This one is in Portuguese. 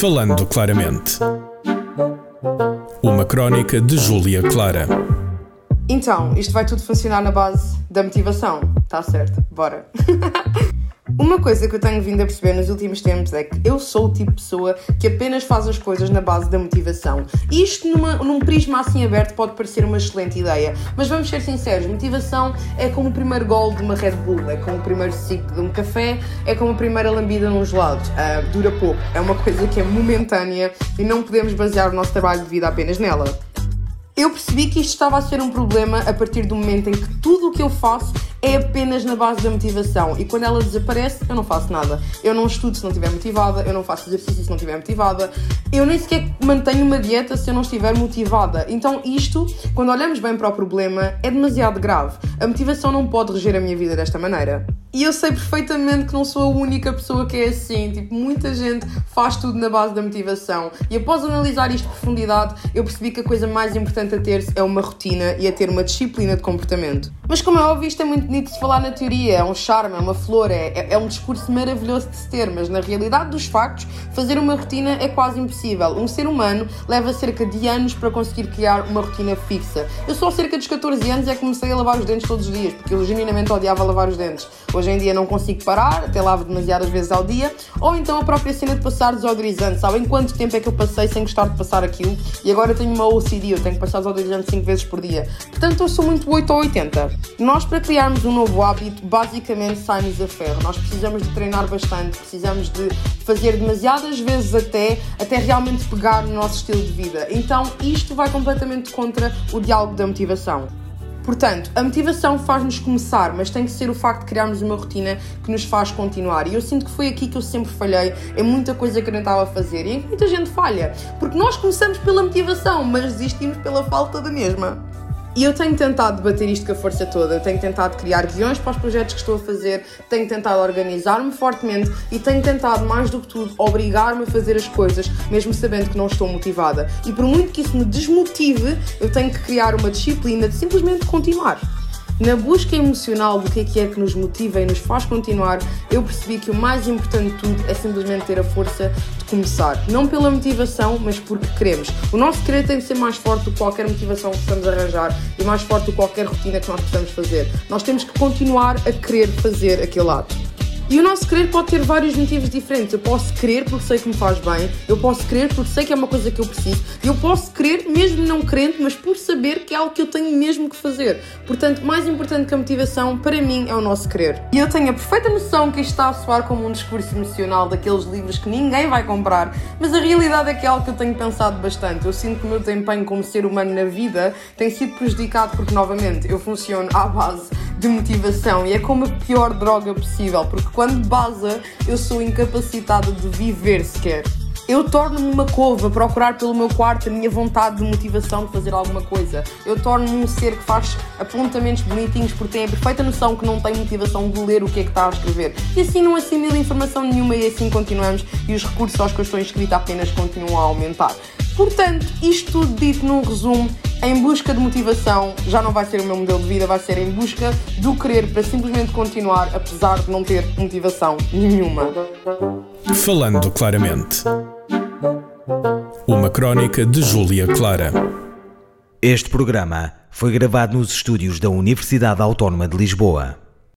Falando claramente. Uma crónica de Júlia Clara. Então, isto vai tudo funcionar na base da motivação. Tá certo, bora. Uma coisa que eu tenho vindo a perceber nos últimos tempos é que eu sou o tipo de pessoa que apenas faz as coisas na base da motivação. Isto, numa, num prisma assim aberto, pode parecer uma excelente ideia. Mas vamos ser sinceros: motivação é como o primeiro gol de uma Red Bull, é como o primeiro ciclo de um café, é como a primeira lambida num gelado. Uh, dura pouco, é uma coisa que é momentânea e não podemos basear o nosso trabalho de vida apenas nela. Eu percebi que isto estava a ser um problema a partir do momento em que tudo o que eu faço é apenas na base da motivação e quando ela desaparece eu não faço nada. Eu não estudo se não estiver motivada, eu não faço exercício se não estiver motivada, eu nem sequer mantenho uma dieta se eu não estiver motivada. Então isto, quando olhamos bem para o problema, é demasiado grave. A motivação não pode reger a minha vida desta maneira. E eu sei perfeitamente que não sou a única pessoa que é assim. Tipo, muita gente faz tudo na base da motivação. E após analisar isto de profundidade, eu percebi que a coisa mais importante a ter é uma rotina e a ter uma disciplina de comportamento. Mas como é óbvio, isto é muito bonito de se falar na teoria, é um charme, é uma flor, é, é, é um discurso maravilhoso de se ter, mas na realidade dos factos, fazer uma rotina é quase impossível. Um ser humano leva cerca de anos para conseguir criar uma rotina fixa. Eu só cerca dos 14 anos é que comecei a lavar os dentes todos os dias, porque eu genuinamente odiava lavar os dentes. Hoje em dia não consigo parar, até lavo demasiadas vezes ao dia, ou então a própria cena de passar desodorizante. Sabem quanto tempo é que eu passei sem gostar de passar aquilo? E agora tenho uma OCD, eu tenho que passar desodorizante 5 vezes por dia. Portanto, eu sou muito 8 ou 80. Nós, para criarmos um novo hábito, basicamente sai-nos a ferro. Nós precisamos de treinar bastante, precisamos de fazer demasiadas vezes até, até realmente pegar no nosso estilo de vida. Então, isto vai completamente contra o diálogo da motivação. Portanto, a motivação faz-nos começar, mas tem que ser o facto de criarmos uma rotina que nos faz continuar. E eu sinto que foi aqui que eu sempre falhei em muita coisa que eu tentava fazer e em que muita gente falha. Porque nós começamos pela motivação, mas desistimos pela falta da mesma. E eu tenho tentado debater isto com a força toda, eu tenho tentado criar guiões para os projetos que estou a fazer, tenho tentado organizar-me fortemente e tenho tentado, mais do que tudo, obrigar-me a fazer as coisas, mesmo sabendo que não estou motivada. E por muito que isso me desmotive, eu tenho que criar uma disciplina de simplesmente continuar. Na busca emocional do que é que é que nos motiva e nos faz continuar, eu percebi que o mais importante de tudo é simplesmente ter a força de começar. Não pela motivação, mas porque queremos. O nosso querer tem de ser mais forte do que qualquer motivação que possamos arranjar e mais forte do que qualquer rotina que nós possamos fazer. Nós temos que continuar a querer fazer aquele ato. E o nosso querer pode ter vários motivos diferentes. Eu posso querer porque sei que me faz bem, eu posso querer porque sei que é uma coisa que eu preciso, eu posso querer mesmo não querendo, mas por saber que é algo que eu tenho mesmo que fazer. Portanto, mais importante que a motivação, para mim, é o nosso querer. E eu tenho a perfeita noção que isto está a soar como um discurso emocional daqueles livros que ninguém vai comprar, mas a realidade é que é algo que eu tenho pensado bastante. Eu sinto que o meu desempenho como ser humano na vida tem sido prejudicado porque, novamente, eu funciono à base de motivação e é como a pior droga possível, porque quando baza eu sou incapacitada de viver sequer. Eu torno-me uma cova a procurar pelo meu quarto a minha vontade de motivação de fazer alguma coisa. Eu torno-me um ser que faz apontamentos bonitinhos porque tem a perfeita noção que não tem motivação de ler o que é que está a escrever. E assim não assimila informação nenhuma e assim continuamos e os recursos aos que eu estou inscrita apenas continuam a aumentar. Portanto, isto tudo dito num resumo, em busca de motivação já não vai ser o meu modelo de vida, vai ser em busca do querer para simplesmente continuar, apesar de não ter motivação nenhuma. Falando claramente. Uma crónica de Júlia Clara. Este programa foi gravado nos estúdios da Universidade Autónoma de Lisboa.